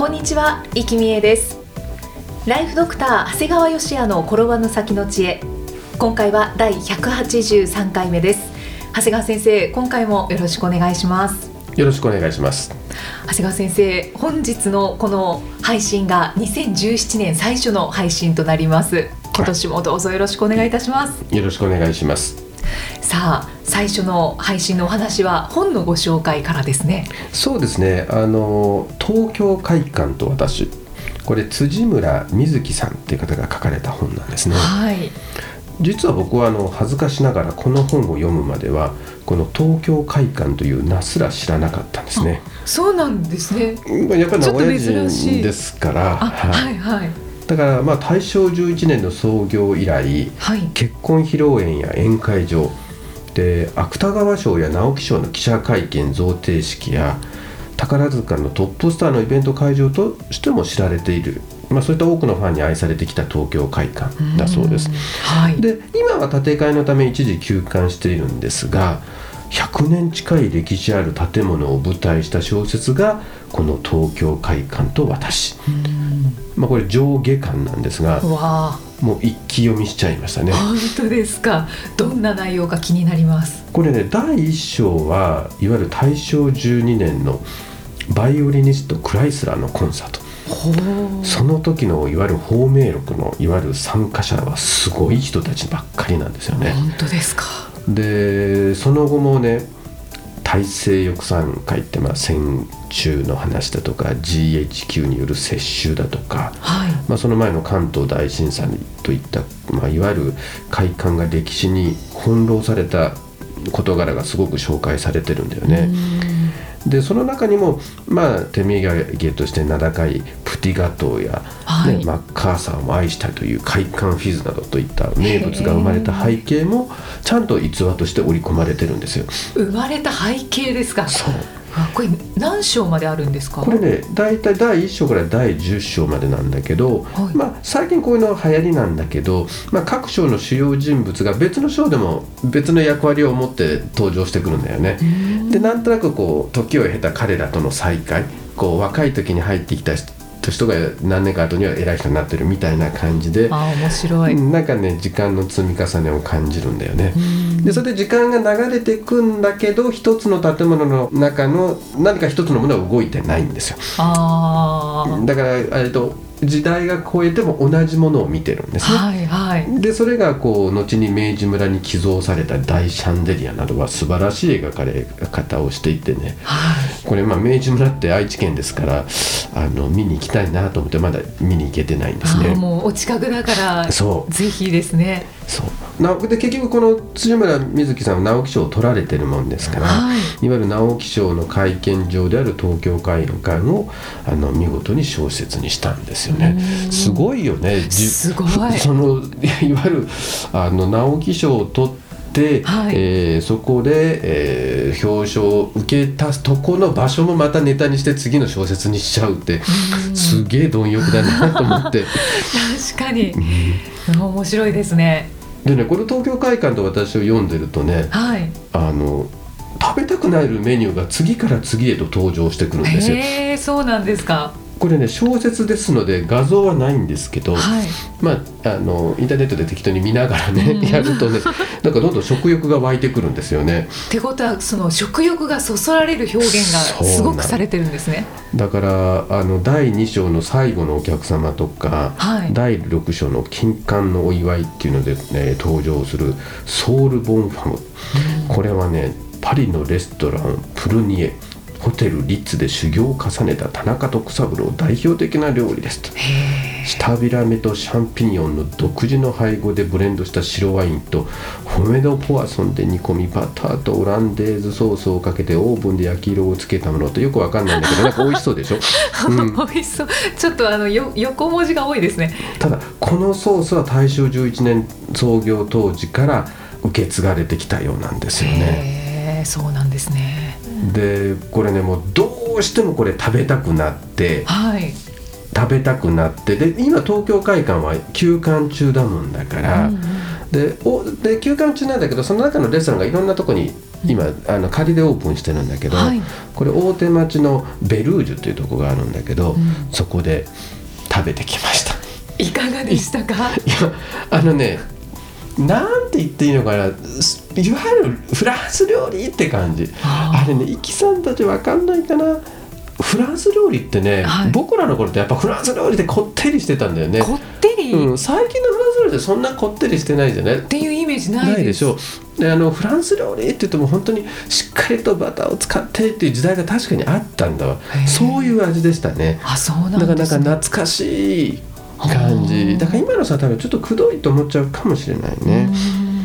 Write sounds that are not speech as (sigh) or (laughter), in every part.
こんにちは、生きみえです。ライフドクター長谷川芳也の転ばぬ先の知恵。今回は第183回目です。長谷川先生、今回もよろしくお願いします。よろしくお願いします。長谷川先生本日のこの配信が2017年最初の配信となります。今年もどうぞよろしくお願いいたします、よろしくお願いします。さあ最初の配信のお話は本のご紹介からですね。そうですね。あの東京会館と私、これ辻村瑞希さんっていう方が書かれた本なんですね。はい。実は僕はあの恥ずかしながらこの本を読むまではこの東京会館という名すら知らなかったんですね。そうなんですね。やっぱり名古屋人ですから、あはい。はいはいだからまあ大正11年の創業以来はい。結婚披露宴や宴会場で芥川賞や直木賞の記者会見贈呈式や宝塚のトップスターのイベント会場としても知られている、まあ、そういった多くのファンに愛されてきた東京会館だそうです。ん。はい。で今は建て替えのため一時休館しているんですが100年近い歴史ある建物を舞台した小説がこの「東京会館と私」まあ、これ上下巻なんですがもう一気読みしちゃいましたね。本当ですか。どんな内容か気になります。これね第1章はいわゆる大正12年のバイオリニストクライスラーのコンサート。その時のいわゆる芳名録のいわゆる参加者はすごい人たちばっかりなんですよね。本当ですかでその後もね大西翼産会ってまあ戦中の話だとか GHQ による接収だとか、はいまあ、その前の関東大震災といった、まあ、いわゆる会館が歴史に翻弄された事柄がすごく紹介されてるんだよね。でその中にもまあ手土産として名高いプティガトーや、はい。ねマッカーサーも愛したという快感フィズなどといった名物が生まれた背景もちゃんと逸話として織り込まれてるんですよ。生まれた背景ですか。そう。あこれ何章まであるんですか？これね大体第1章から第10章までなんだけど、はい。まあ、最近こういうの流行りなんだけど、まあ、各章の主要人物が別の章でも別の役割を持って登場してくるんだよね。でなんとなくこう時を経た彼らとの再会こう若い時に入ってきた人人が何年か後には偉い人になってるみたいな感じで。あ面白い、なんかね時間の積み重ねを感じるんだよね。でそれで時間が流れていくんだけど一つの建物の中の何か一つのものは動いてないんですよ。だからえっと時代が超えても同じものを見てるんですね。はいはい。でそれがこう後に明治村に寄贈された大シャンデリアなどは素晴らしい描かれ方をしていてね。はい。これまあ明治村って愛知県ですからあの見に行きたいなと思ってまだ見に行けてないんですね。もうお近くだからそう。ぜひですねそう。なで結局この辻村瑞希さんは直木賞を取られてるもんですから、はい。い、わゆる直木賞の会見場である東京会館をあの見事に小説にしたんですよね。すごいよね。じすごい。その (laughs) いわゆるあの直木賞を取って、はい。えーそこで、えー表彰を受けたとこの場所もまたネタにして次の小説にしちゃうってすげえ貪欲だなと思って。(laughs) 確かに、面白いですねでねこの東京会館と私を読んでるとねはい。あの食べたくなるメニューが次から次へと登場してくるんですよ。そうなんですかこれね小説ですので画像はないんですけど、はい。まああのインターネットで適当に見ながらね、うん。やるとねなんかどんどん食欲が湧いてくるんですよね。ってことはその食欲がそそられる表現がすごくされてるんですね。だからあの第2章の最後のお客様とか、はい。第6章の金環のお祝いっていうので、ね、登場するソウル・ボンファム、これはねパリのレストランプルニエホテルリッツで修行を重ねた田中徳三郎代表的な料理ですと。シタビラメとシャンピニオンの独自の配合でブレンドした白ワインとフォメドポワソンで煮込みバターとオランデーズソースをかけてオーブンで焼き色をつけたものってよくわかんないんだけどなんか美味しそうでしょ、うん、美味しそうちょっとあのよ横文字が多いですね。ただこのソースは大正11年創業当時から受け継がれてきたようなんですよね。そうなんですねでこれねもうどうしてもこれ食べたくなってはい。食べたくなってで今東京会館は休館中だもんだから、うんうん。でおで休館中なんだけどその中のレストランがいろんなとこに今、あの仮でオープンしてるんだけど、はい。これ大手町のベルージュっていうとこがあるんだけど、ん。そこで食べてきました。いかがでしたか？いやあのねなんて言っていいのかな。すいわゆるフランス料理って感じ。あれねイキさんたちわかんないかな。フランス料理ってね、はい。僕らの頃ってやっぱフランス料理ってこってりしてたんだよね、こってり？うん、最近のフランス料理ってそんなこってりしてないじゃない？っていうイメージないでしょ。であのフランス料理って言っても本当にしっかりとバターを使ってっていう時代が確かにあったんだわ。そういう味でしたね。あそうなだからなんかんですね懐かしい感あじー。だから今のさ多分ちょっとくどいと思っちゃうかもしれないね、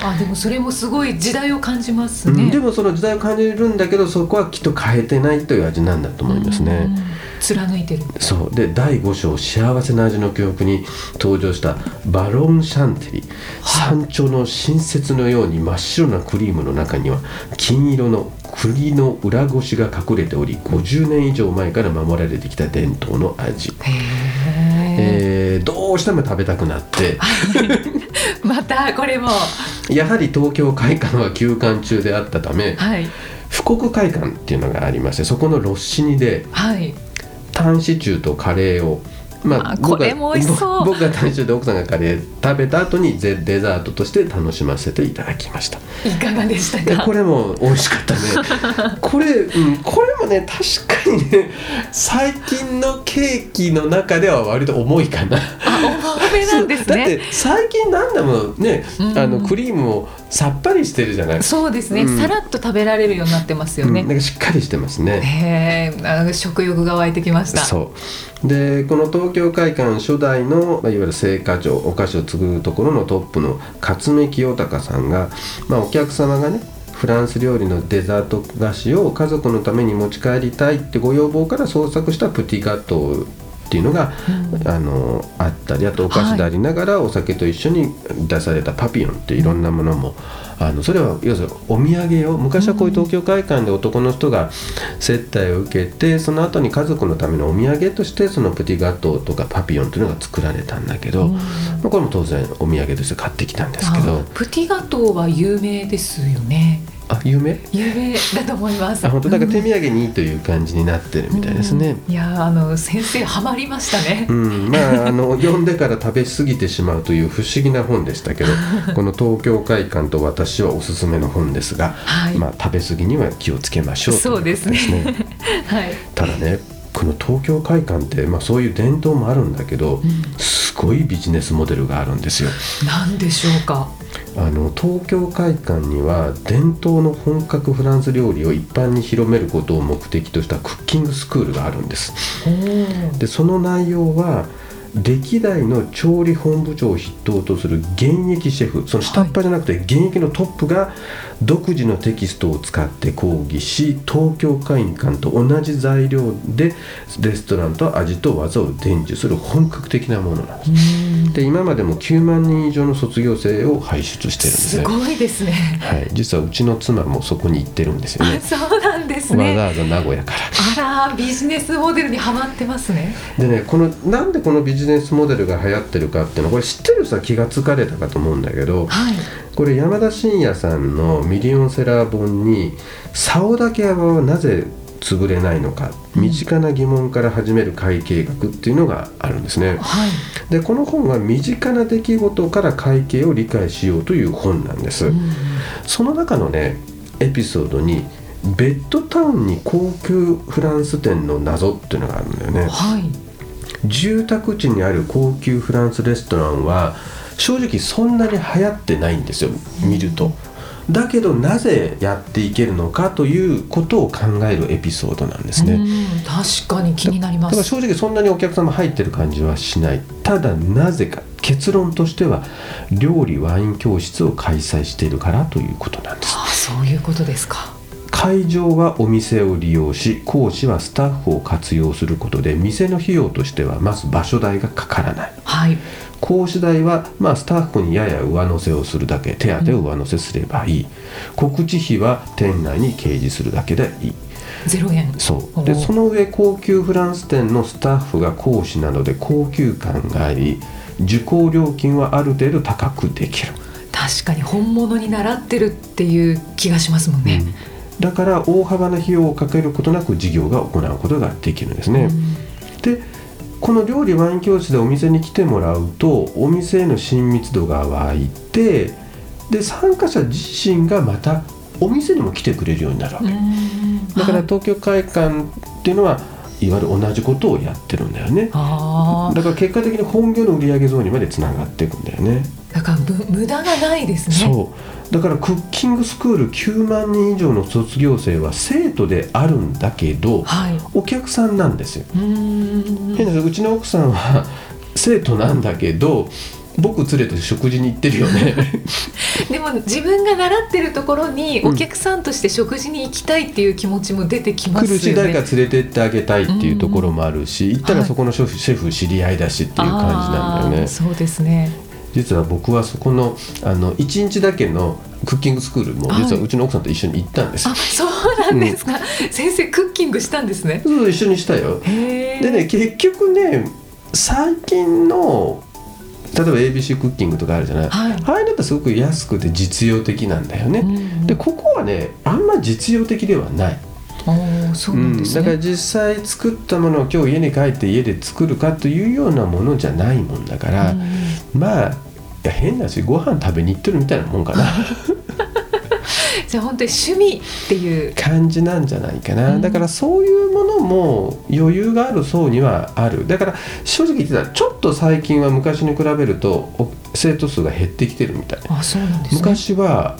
うん。あでもそれもすごい時代を感じますうん。ね、でもその時代を感じるんだけどそこはきっと変えてないという味なんだと思いますね、うん。貫いてるそう。で第5章「幸せな味の記憶」に登場したバロンシャンテリ山頂の新雪のように真っ白なクリームの中には金色の栗の裏ごしが隠れており50年以上前から守られてきた伝統の味、へええーどうしても食べたくなって。(laughs) またこれも。やはり東京会館は休館中であったためはい。富国会館っていうのがありましてそこのロッシニではい。タンシチューとカレーをまあこれも美味しそう。僕がタンシチューで奥さんがカレー食べた後にデデザートとして楽しませていただきました。いかがでしたか？でこれも美味しかったね。(laughs) これ、うん、これもね確かにね最近のケーキの中では割と重いかな。あ重めなんですだってね最近なんだもんね、うん。あのクリームもさっぱりしてるじゃない？そうですね、うん。さらっと食べられるようになってますようん、ね、なんかしっかりしてますね。へえ。あ食欲が湧いてきました。そう。でこの東京会館初代の、まあ、いわゆる製菓場お菓子を作るところのトップの勝目清隆さんが、まあ、お客様がねフランス料理のデザート菓子を家族のために持ち帰りたいってご要望から創作したプティガトーっていうのが、あのあったりあとお菓子でありながらお酒と一緒に出されたパピヨンっていろんなものも、あのそれは要するにお土産を昔はこういう東京会館で男の人が接待を受けてその後に家族のためのお土産としてそのプティガトーとかパピヨンというのが作られたんだけど、まあこれも当然お土産として買ってきたんですけど。あプティガトーは有名ですよねあ有名有名だと思います。あ本当なんか手うん。土産にいいという感じになってるみたいですね。うん。いやーあの先生ハマりましたね。う、ん、まああの (laughs) 読んでから食べ過ぎてしまうという不思議な本でしたけど (laughs) この東京会館と私はおすすめの本ですが、はい。まあ、食べ過ぎには気をつけましょうそうですね。(laughs) はい。ただねこの東京会館って、まあ、そういう伝統もあるんだけど、すごいビジネスモデルがあるんですよ。何でしょうかあの東京会館には伝統の本格フランス料理を一般に広めることを目的としたクッキングスクールがあるんです。でその内容は歴代の調理本部長を筆頭とする現役シェフその下っ端じゃなくて現役のトップが独自のテキストを使って講義し東京会館と同じ材料でレストランと味と技を伝授する本格的なものなんです。で今までも9万人以上の卒業生を輩出してるんですね。すごいですねはい、実はうちの妻もそこに行ってるんですよね。そうなんですわざねわざ名古屋から。あらビジネスモデルにハマってますねでねこのなんでこのビジネスモデルが流行ってるかっていうのはこれ知ってる人は気がつかれたかと思うんだけどはいこれ山田信也さんのミリオンセラー本に「竿竹屋はなぜ潰れないのか身近な疑問から始める会計学」っていうのがあるんですね。はいでこの本は身近な出来事から会計を理解しようという本なんです。その中のねエピソードにベッドタウンに高級フランス店の謎っていうのがあるんだよね。はい住宅地にある高級フランスレストランは正直そんなに流行ってないんですよ見ると。だけどなぜやっていけるのかということを考えるエピソードなんですね。うん確かに気になりまだからす正直そんなにお客様入ってる感じはしないただなぜか結論としては料理ワイン教室を開催しているからということなんですあそういうことですか会場はお店を利用し講師はスタッフを活用することで店の費用としてはまず場所代がかからない。はい。講師代は、まあ、スタッフにやや上乗せをするだけ手当を上乗せすればいい、告知費は店内に掲示するだけでいい。0円。そう。でその上高級フランス店のスタッフが講師なので高級感があり受講料金はある程度高くできる、確かに本物に習ってるっていう気がしますもんね、だから大幅な費用をかけることなく事業が行うことができるんですね、でこの料理ワイン教室でお店に来てもらうとお店への親密度が湧いてで参加者自身がまたお店にも来てくれるようになるわけ、うん。だからはい。東京会館っていうのはいわゆる同じことをやってるんだよね。だから結果的に本業の売上増にまでつながっていくんだよねだからむ無駄がないですね。そう。だからクッキングスクール9万人以上の卒業生は生徒であるんだけどはい。お客さんなんですよ。うーん。変な話うちの奥さんは生徒なんだけど僕連れて食事に行ってるよね。(laughs) でも自分が習ってるところにうん。お客さんとして食事に行きたいっていう気持ちも出てきま来すよね。るし誰か連れてってあげたいっていうところもあるし行ったらそこのシェフ,、シェフ知り合いだしっていう感じなんだよね。そうですね。実は僕はそこのあの1日だけのクッキングスクールも実はうちの奥さんと一緒に行ったんです。よあ、そうなんですか。先生クッキングしたんですね。そう一緒にしたよ。でね結局ね最近の例えば ABC クッキングとかあるじゃない、はい。ああいうのってすごく安くて実用的なんだよね、うんでここはねあんま実用的ではない、そうなんですだからね。実際作ったものを今日家に帰って家で作るかというようなものじゃないもんだから、うんまあ変だしご飯食べに行ってるみたいなもんかな。(laughs) じゃあ本当に趣味っていう。な感じなんじゃないかな、うん。だからそういうものも余裕がある層にはある。だから正直言ってたらちょっと最近は昔に比べるとお生徒数が減ってきてるみたい。あ、そうなんですね。昔は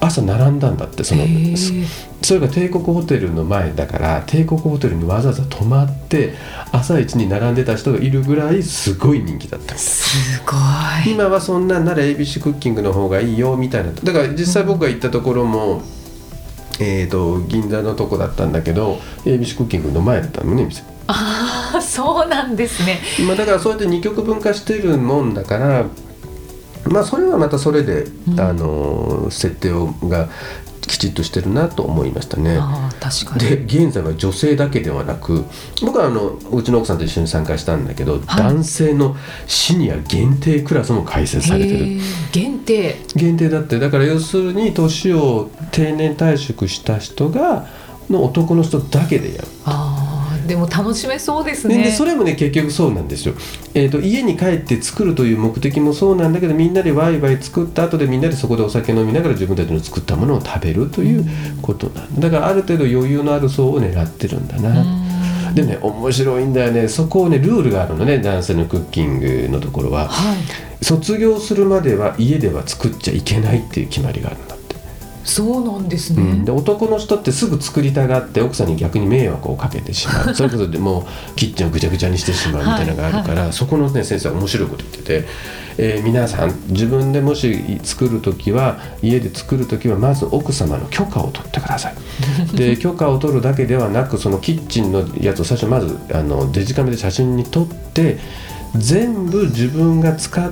朝並んだんだってそのへーそれが帝国ホテルの前だから帝国ホテルにわざわざ泊まって朝一に並んでた人がいるぐらいすごい人気だったすごい。今はそんなんなら ABC クッキングの方がいいよみたいなだから実際僕が行ったところも、えー、と銀座のとこだったんだけど ABC クッキングの前だったのね店、ああ、そうなんですね。まあ、だからそうやって二極分化してるもんだからまあそれはまたそれで、うんあのー設定をがきちっとしてるなと思いましたね。ああ、確かに。で現在は女性だけではなく僕はあのうちの奥さんと一緒に参加したんだけど、男性のシニア限定クラスも開設されてる限定。限定だってだから要するに年を定年退職した人がの男の人だけでやる、ああ、でも楽しめそうですでね。でそれもね結局そうなんですよ、えー、と家に帰って作るという目的もそうなんだけどみんなでワイワイ作った後でみんなでそこでお酒飲みながら自分たちの作ったものを食べるということなんだ。だからある程度余裕のある層を狙ってるんだな、うん。でね面白いんだよね。そこをねルールがあるのね。男性のクッキングのところは。はい。卒業するまでは家では作っちゃいけないっていう決まりがあるんだそうなんですね。うん、で男の人ってすぐ作りたがって奥さんに逆に迷惑をかけてしまう。(laughs) それこそでもうキッチンをぐちゃぐちゃにしてしまうみたいなのがあるから、そこのね先生は面白いこと言ってて、えー皆さん自分でもし作る時は家で作る時はまず奥様の許可を取ってください。(laughs) で許可を取るだけではなくそのキッチンのやつを最初まずあのデジカメで写真に撮って全部自分が使っ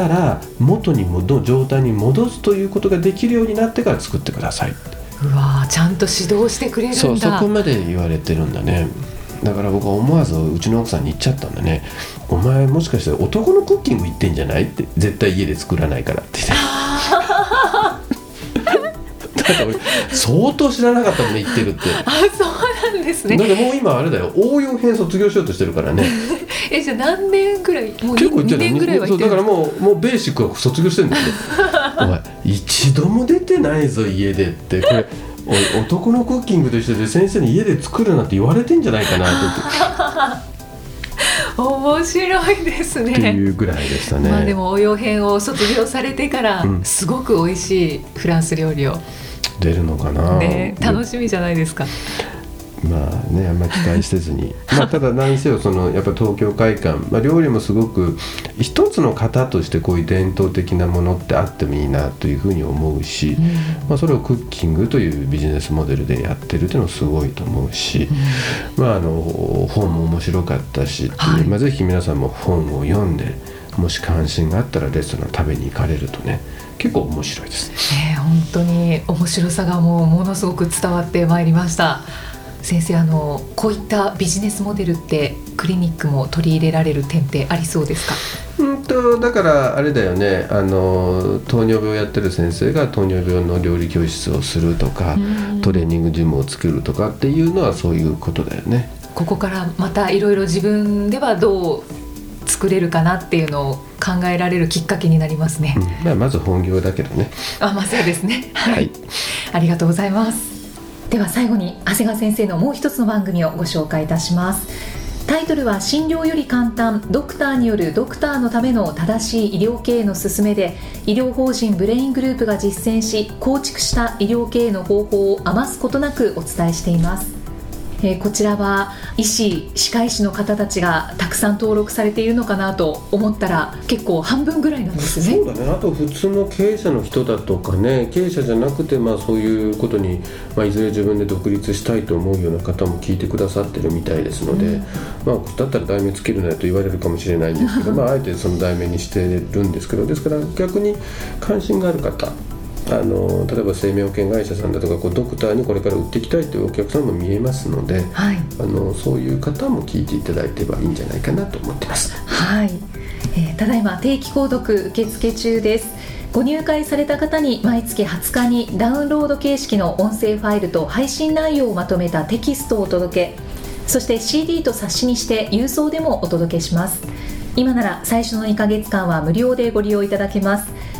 たら元に戻状態に戻すということができるようになってから作ってくださいうわーちゃんと指導してくれるんだ。そうそこまで言われてるんだねだから僕は思わずうちの奥さんに言っちゃったんだね「お前もしかして男のクッキング行ってんじゃない?」って絶対家で作らないからって言って (laughs) 相当知らなかったもんね言ってるって。(laughs) あ、そうなんですね。だってもう今あれだよ。応用編卒業しようとしてるからね。(laughs) え、じゃあ何年ぐらい、もう2結構言ってる年ぐらいはそうだ行ってるか？らもうもうベーシックは卒業してるんだよ (laughs) お前一度も出てないぞ家でって。これおい男のクッキングと一緒で先生に家で作るなって言われてんじゃないかなって。面白いですってね。いうぐらいでしたね。まあでも応用編を卒業されてからうん。すごく美味しいフランス料理を、出るのかな。ね、で楽しみじゃないですか。まあねあんまり期待せずに (laughs) まあただ何せよそのやっぱ東京会館、まあ、料理もすごく一つの型としてこういう伝統的なものってあってもいいなというふうに思うし、うん、まあ、それをクッキングというビジネスモデルでやってるっていうのもすごいと思うし、うん、まああの本も面白かったし、はいまあ、ぜひ皆さんも本を読んでもし関心があったらレストラン食べに行かれるとね結構面白いです、えー、本当に面白さがもうものすごく伝わってまいりました。先生あのこういったビジネスモデルってクリニックも取り入れられる点ってありそうですか？うんとだからあれだよね。あの糖尿病をやってる先生が糖尿病の料理教室をするとかトレーニングジムを作るとかっていうのはそういうことだよね。ここからまたいろいろ自分ではどう作れるかなっていうのを考えられるきっかけになりますね、うん、まあ、まず本業だけどね。あまあそうですね。はい、ありがとうございます。では最後に長谷川先生のもう一つの番組をご紹介いたします。タイトルは診療より簡単ドクターによるドクターのための正しい医療経営の勧めで医療法人ブレイングループが実践し構築した医療経営の方法を余すことなくお伝えしていますえー、こちらは医師歯科医師の方たちがたくさん登録されているのかなと思ったら結構半分ぐらいなんですね。そうだね。あと普通の経営者の人だとかね経営者じゃなくてまあそういうことに、まあ、いずれ自分で独立したいと思うような方も聞いてくださってるみたいですので、うん、まあだったら題名つけるなよと言われるかもしれないんですけど (laughs) まああえてその題名にしてるんですけどですから逆に関心がある方あの例えば生命保険会社さんだとかこうドクターにこれから売っていきたいというお客さんも見えますので、はい、あのそういう方も聞いていただいてはいいんじゃないかなと思ってます。はい、えー、ただいま定期購読受付中です。ご入会された方に毎月20日にダウンロード形式の音声ファイルと配信内容をまとめたテキストをお届け。そして CD と冊子にして郵送でもお届けします。今なら最初の2ヶ月間は無料でご利用いただけます